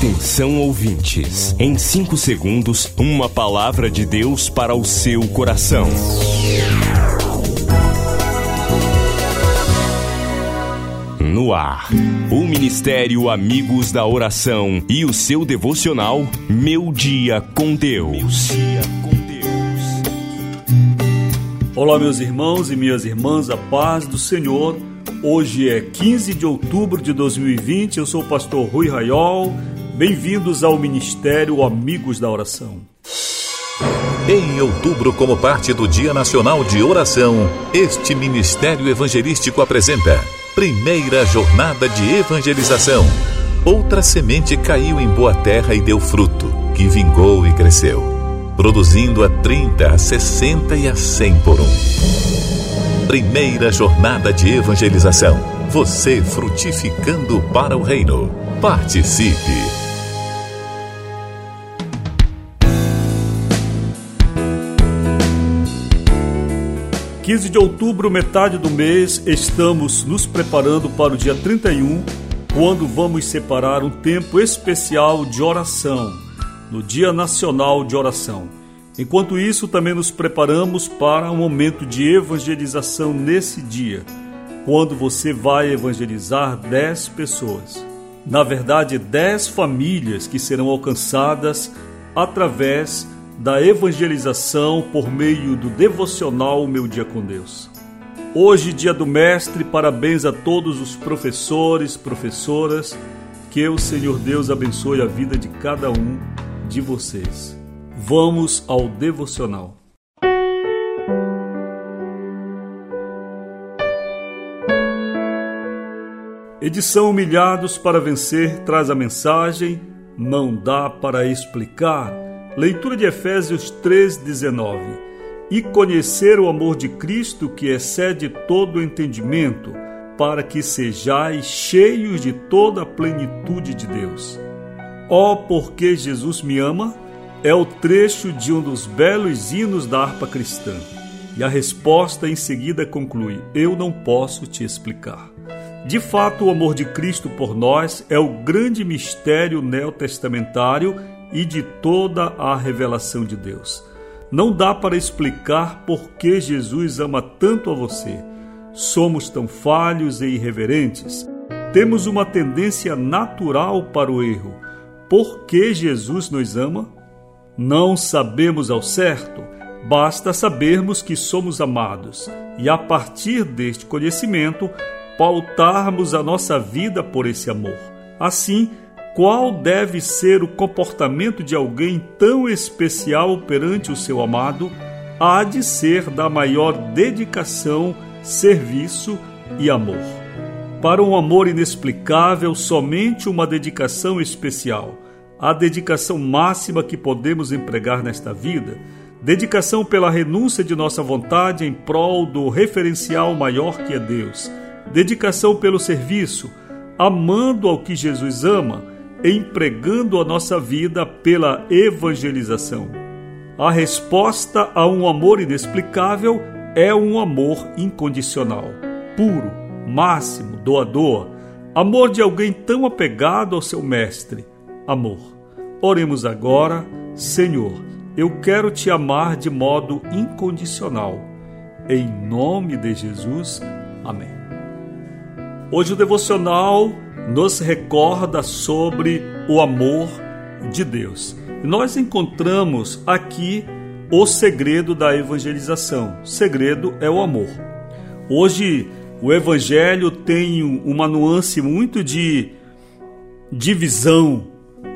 Atenção ouvintes, em 5 segundos, uma palavra de Deus para o seu coração. No ar, o Ministério Amigos da Oração e o seu devocional Meu Dia com Deus. Olá, meus irmãos e minhas irmãs, a paz do Senhor. Hoje é 15 de outubro de 2020. Eu sou o pastor Rui Raiol Bem-vindos ao Ministério Amigos da Oração. Em outubro, como parte do Dia Nacional de Oração, este Ministério Evangelístico apresenta Primeira Jornada de Evangelização. Outra semente caiu em boa terra e deu fruto, que vingou e cresceu, produzindo a 30, a 60 e a 100 por um. Primeira Jornada de Evangelização. Você frutificando para o Reino. Participe! 15 de outubro, metade do mês, estamos nos preparando para o dia 31, quando vamos separar um tempo especial de oração, no Dia Nacional de Oração. Enquanto isso, também nos preparamos para um momento de evangelização nesse dia, quando você vai evangelizar 10 pessoas. Na verdade, 10 famílias que serão alcançadas através de da evangelização por meio do devocional Meu Dia com Deus. Hoje, dia do Mestre, parabéns a todos os professores, professoras. Que o Senhor Deus abençoe a vida de cada um de vocês. Vamos ao devocional. Edição Humilhados para Vencer traz a mensagem: Não dá para explicar Leitura de Efésios 3:19. E conhecer o amor de Cristo que excede todo o entendimento, para que sejais cheios de toda a plenitude de Deus. Ó, oh, porque Jesus me ama, é o trecho de um dos belos hinos da harpa cristã. E a resposta em seguida conclui: Eu não posso te explicar. De fato, o amor de Cristo por nós é o grande mistério neotestamentário e de toda a revelação de Deus. Não dá para explicar por que Jesus ama tanto a você. Somos tão falhos e irreverentes. Temos uma tendência natural para o erro. Por que Jesus nos ama? Não sabemos ao certo. Basta sabermos que somos amados e, a partir deste conhecimento, pautarmos a nossa vida por esse amor. Assim, qual deve ser o comportamento de alguém tão especial perante o seu amado? Há de ser da maior dedicação, serviço e amor. Para um amor inexplicável, somente uma dedicação especial, a dedicação máxima que podemos empregar nesta vida, dedicação pela renúncia de nossa vontade em prol do referencial maior que é Deus, dedicação pelo serviço, amando ao que Jesus ama empregando a nossa vida pela evangelização. A resposta a um amor inexplicável é um amor incondicional, puro, máximo, doador, amor de alguém tão apegado ao seu mestre. Amor. Oremos agora, Senhor, eu quero te amar de modo incondicional. Em nome de Jesus. Amém. Hoje o devocional nos recorda sobre o amor de Deus. Nós encontramos aqui o segredo da evangelização. O segredo é o amor. Hoje o evangelho tem uma nuance muito de divisão,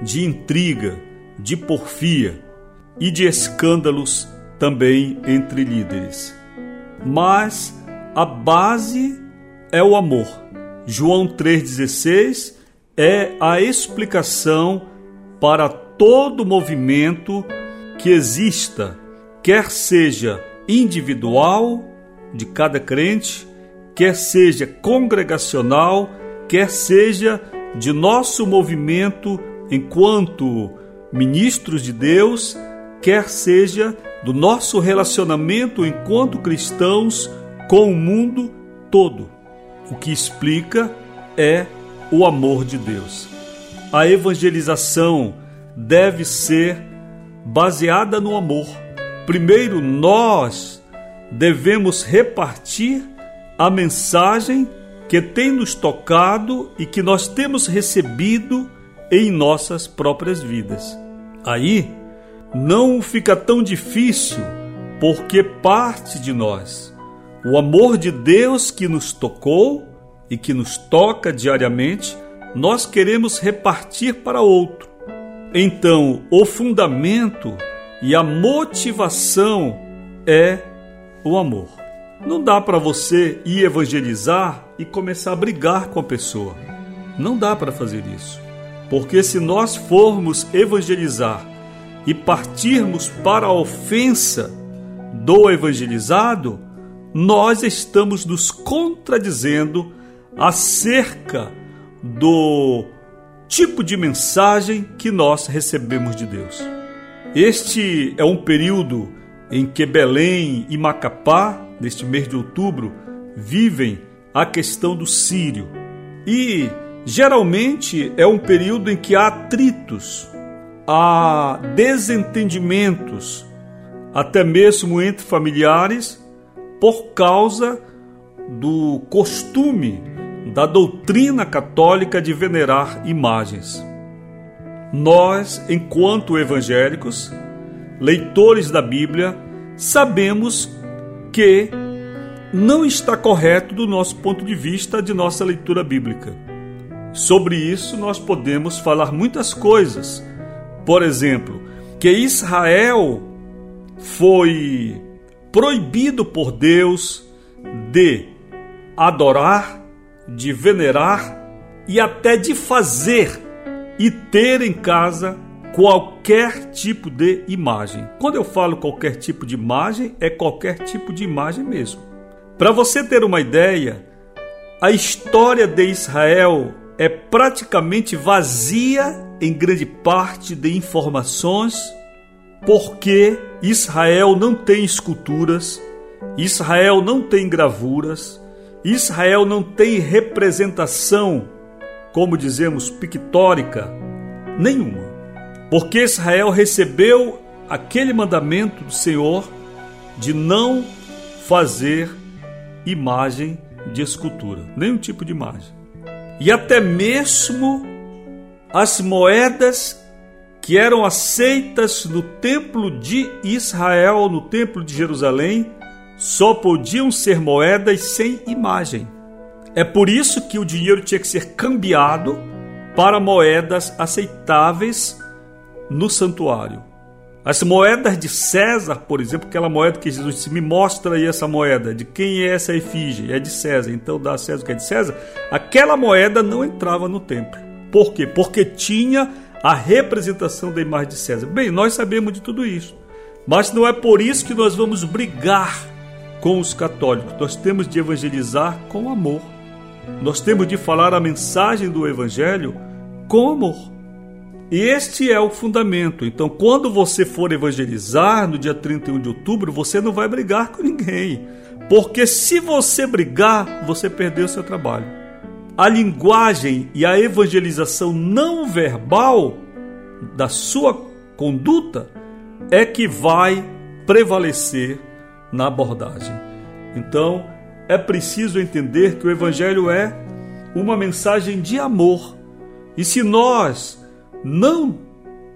de intriga, de porfia e de escândalos também entre líderes. Mas a base é o amor. João 3,16 é a explicação para todo movimento que exista, quer seja individual de cada crente, quer seja congregacional, quer seja de nosso movimento enquanto ministros de Deus, quer seja do nosso relacionamento enquanto cristãos com o mundo todo. O que explica é o amor de Deus. a evangelização deve ser baseada no amor. Primeiro, nós devemos repartir a mensagem que tem nos tocado e que nós temos recebido em nossas próprias vidas. Aí não fica tão difícil, porque parte de nós. O amor de Deus que nos tocou e que nos toca diariamente, nós queremos repartir para outro. Então, o fundamento e a motivação é o amor. Não dá para você ir evangelizar e começar a brigar com a pessoa. Não dá para fazer isso. Porque se nós formos evangelizar e partirmos para a ofensa do evangelizado, nós estamos nos contradizendo acerca do tipo de mensagem que nós recebemos de Deus. Este é um período em que Belém e Macapá, neste mês de outubro, vivem a questão do sírio. E geralmente é um período em que há atritos, há desentendimentos, até mesmo entre familiares, por causa do costume da doutrina católica de venerar imagens. Nós, enquanto evangélicos, leitores da Bíblia, sabemos que não está correto do nosso ponto de vista de nossa leitura bíblica. Sobre isso nós podemos falar muitas coisas. Por exemplo, que Israel foi proibido por Deus de adorar, de venerar e até de fazer e ter em casa qualquer tipo de imagem. Quando eu falo qualquer tipo de imagem, é qualquer tipo de imagem mesmo. Para você ter uma ideia, a história de Israel é praticamente vazia em grande parte de informações, porque Israel não tem esculturas, Israel não tem gravuras, Israel não tem representação, como dizemos, pictórica nenhuma. Porque Israel recebeu aquele mandamento do Senhor de não fazer imagem de escultura, nenhum tipo de imagem. E até mesmo as moedas que eram aceitas no templo de Israel, no templo de Jerusalém, só podiam ser moedas sem imagem. É por isso que o dinheiro tinha que ser cambiado para moedas aceitáveis no santuário. As moedas de César, por exemplo, aquela moeda que Jesus disse: Me mostra aí essa moeda, de quem é essa efígie? É de César, então dá a César o que é de César. Aquela moeda não entrava no templo. Por quê? Porque tinha a representação da imagem de César. Bem, nós sabemos de tudo isso, mas não é por isso que nós vamos brigar com os católicos. Nós temos de evangelizar com amor. Nós temos de falar a mensagem do Evangelho com amor. E este é o fundamento. Então, quando você for evangelizar no dia 31 de outubro, você não vai brigar com ninguém. Porque se você brigar, você perdeu o seu trabalho. A linguagem e a evangelização não verbal da sua conduta é que vai prevalecer na abordagem. Então, é preciso entender que o evangelho é uma mensagem de amor. E se nós não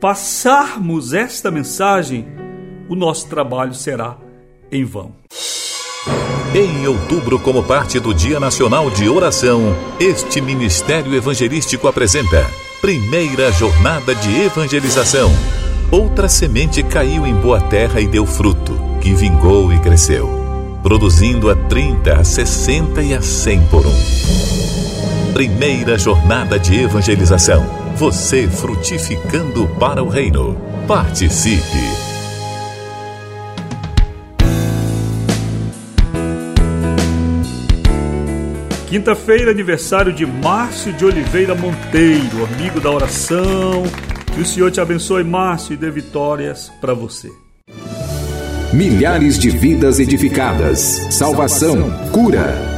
passarmos esta mensagem, o nosso trabalho será em vão. Em outubro, como parte do Dia Nacional de Oração, este Ministério Evangelístico apresenta Primeira Jornada de Evangelização. Outra semente caiu em boa terra e deu fruto, que vingou e cresceu, produzindo a 30, a 60 e a 100 por um. Primeira Jornada de Evangelização você frutificando para o reino. Participe! Quinta-feira, aniversário de Márcio de Oliveira Monteiro, amigo da oração. Que o Senhor te abençoe, Márcio, e dê vitórias para você. Milhares de vidas edificadas, salvação, cura.